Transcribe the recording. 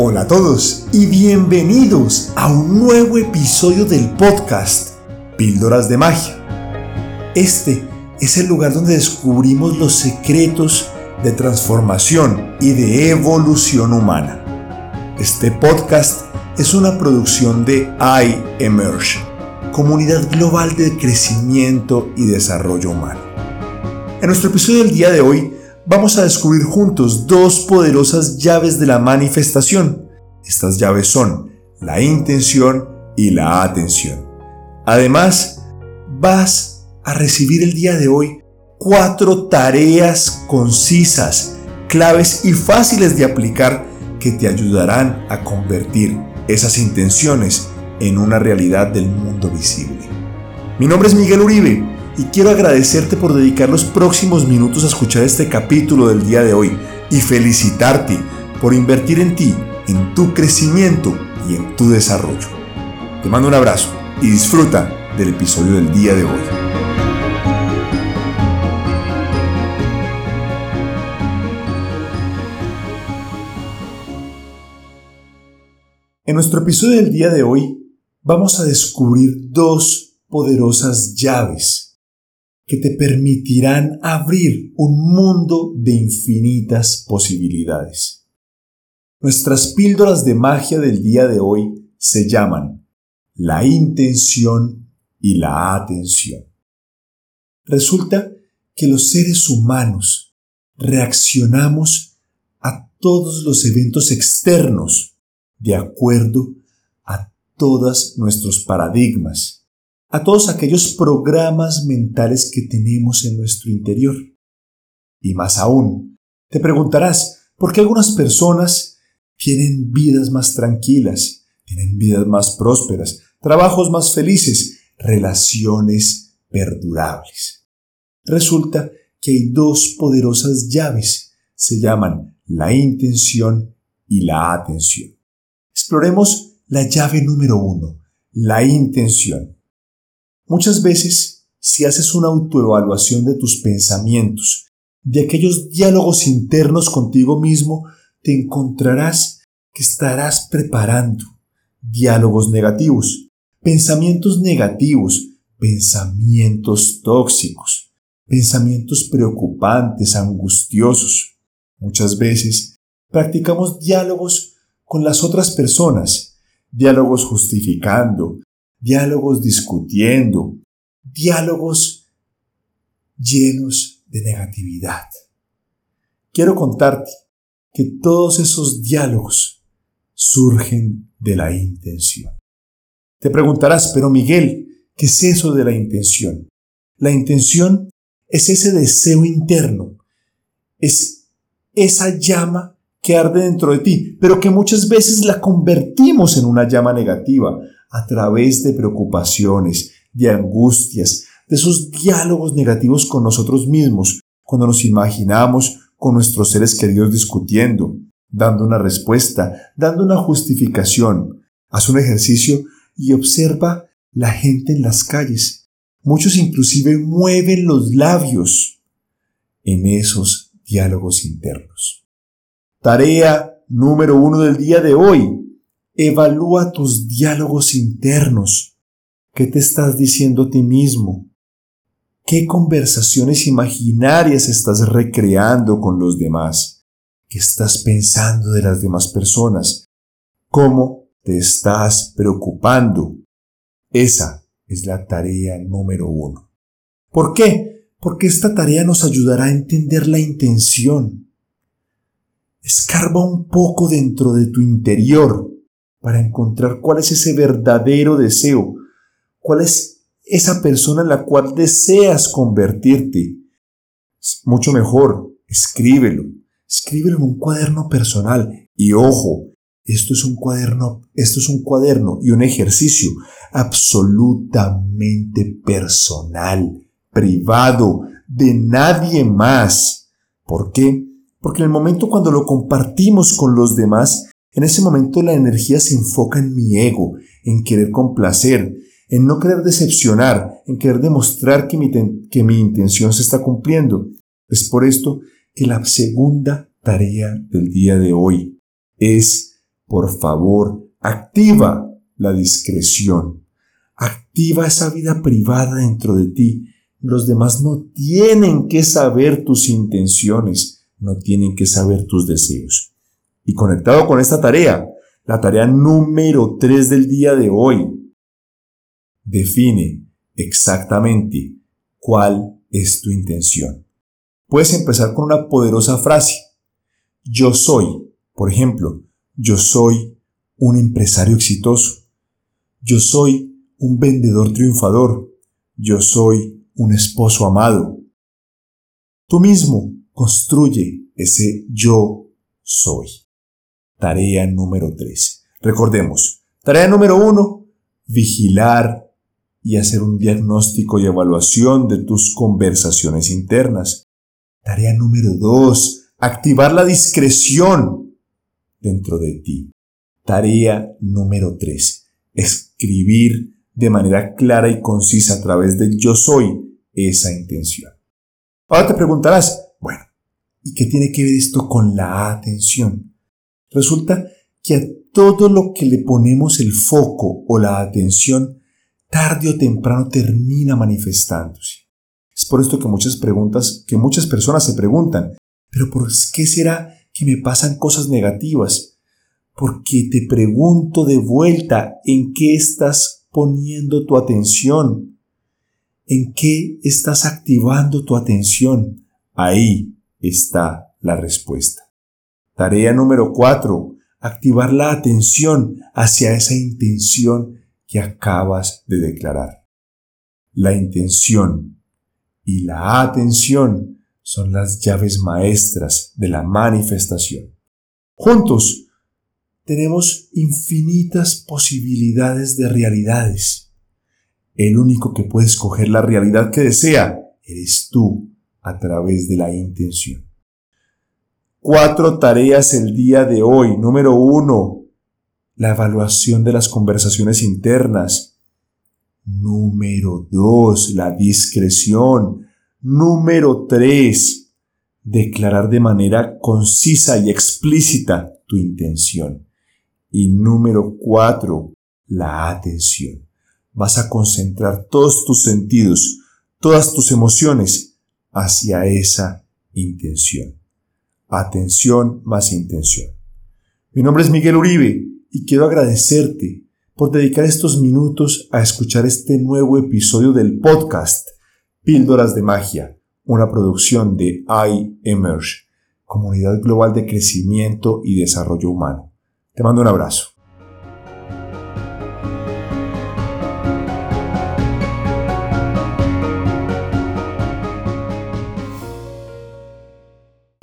Hola a todos y bienvenidos a un nuevo episodio del podcast Píldoras de Magia. Este es el lugar donde descubrimos los secretos de transformación y de evolución humana. Este podcast es una producción de iEmerge, comunidad global de crecimiento y desarrollo humano. En nuestro episodio del día de hoy vamos a descubrir juntos dos poderosas llaves de la manifestación. Estas llaves son la intención y la atención. Además, vas a recibir el día de hoy cuatro tareas concisas, claves y fáciles de aplicar que te ayudarán a convertir esas intenciones en una realidad del mundo visible. Mi nombre es Miguel Uribe y quiero agradecerte por dedicar los próximos minutos a escuchar este capítulo del día de hoy y felicitarte por invertir en ti, en tu crecimiento y en tu desarrollo. Te mando un abrazo y disfruta del episodio del día de hoy. En nuestro episodio del día de hoy vamos a descubrir dos poderosas llaves que te permitirán abrir un mundo de infinitas posibilidades. Nuestras píldoras de magia del día de hoy se llaman la intención y la atención. Resulta que los seres humanos reaccionamos a todos los eventos externos de acuerdo a todos nuestros paradigmas a todos aquellos programas mentales que tenemos en nuestro interior. Y más aún, te preguntarás por qué algunas personas tienen vidas más tranquilas, tienen vidas más prósperas, trabajos más felices, relaciones perdurables. Resulta que hay dos poderosas llaves, se llaman la intención y la atención. Exploremos la llave número uno, la intención. Muchas veces, si haces una autoevaluación de tus pensamientos, de aquellos diálogos internos contigo mismo, te encontrarás que estarás preparando diálogos negativos, pensamientos negativos, pensamientos tóxicos, pensamientos preocupantes, angustiosos. Muchas veces practicamos diálogos con las otras personas, diálogos justificando, diálogos discutiendo, diálogos llenos de negatividad. Quiero contarte que todos esos diálogos surgen de la intención. Te preguntarás, pero Miguel, ¿qué es eso de la intención? La intención es ese deseo interno, es esa llama que arde dentro de ti, pero que muchas veces la convertimos en una llama negativa, a través de preocupaciones, de angustias, de esos diálogos negativos con nosotros mismos, cuando nos imaginamos con nuestros seres queridos discutiendo, dando una respuesta, dando una justificación. Haz un ejercicio y observa la gente en las calles. Muchos inclusive mueven los labios en esos diálogos internos. Tarea número uno del día de hoy. Evalúa tus diálogos internos. ¿Qué te estás diciendo a ti mismo? ¿Qué conversaciones imaginarias estás recreando con los demás? ¿Qué estás pensando de las demás personas? ¿Cómo te estás preocupando? Esa es la tarea número uno. ¿Por qué? Porque esta tarea nos ayudará a entender la intención. Escarba un poco dentro de tu interior para encontrar cuál es ese verdadero deseo, cuál es esa persona en la cual deseas convertirte. Mucho mejor, escríbelo, escríbelo en un cuaderno personal y ojo, esto es un cuaderno, esto es un cuaderno y un ejercicio absolutamente personal, privado, de nadie más. ¿Por qué? Porque en el momento cuando lo compartimos con los demás, en ese momento la energía se enfoca en mi ego, en querer complacer, en no querer decepcionar, en querer demostrar que mi, que mi intención se está cumpliendo. Es por esto que la segunda tarea del día de hoy es por favor, activa la discreción. Activa esa vida privada dentro de ti. Los demás no tienen que saber tus intenciones, no tienen que saber tus deseos. Y conectado con esta tarea, la tarea número 3 del día de hoy, define exactamente cuál es tu intención. Puedes empezar con una poderosa frase. Yo soy, por ejemplo, yo soy un empresario exitoso. Yo soy un vendedor triunfador. Yo soy un esposo amado. Tú mismo construye ese yo soy. Tarea número 3. Recordemos, tarea número 1, vigilar y hacer un diagnóstico y evaluación de tus conversaciones internas. Tarea número 2, activar la discreción dentro de ti. Tarea número 3, escribir de manera clara y concisa a través del yo soy esa intención. Ahora te preguntarás, bueno, ¿y qué tiene que ver esto con la atención? Resulta que a todo lo que le ponemos el foco o la atención, tarde o temprano termina manifestándose. Es por esto que muchas preguntas, que muchas personas se preguntan, pero ¿por qué será que me pasan cosas negativas? Porque te pregunto de vuelta en qué estás poniendo tu atención, en qué estás activando tu atención. Ahí está la respuesta. Tarea número cuatro, activar la atención hacia esa intención que acabas de declarar. La intención y la atención son las llaves maestras de la manifestación. Juntos tenemos infinitas posibilidades de realidades. El único que puede escoger la realidad que desea eres tú a través de la intención. Cuatro tareas el día de hoy. Número uno, la evaluación de las conversaciones internas. Número dos, la discreción. Número tres, declarar de manera concisa y explícita tu intención. Y número cuatro, la atención. Vas a concentrar todos tus sentidos, todas tus emociones hacia esa intención. Atención más intención. Mi nombre es Miguel Uribe y quiero agradecerte por dedicar estos minutos a escuchar este nuevo episodio del podcast Píldoras de Magia, una producción de iEmerge, Comunidad Global de Crecimiento y Desarrollo Humano. Te mando un abrazo.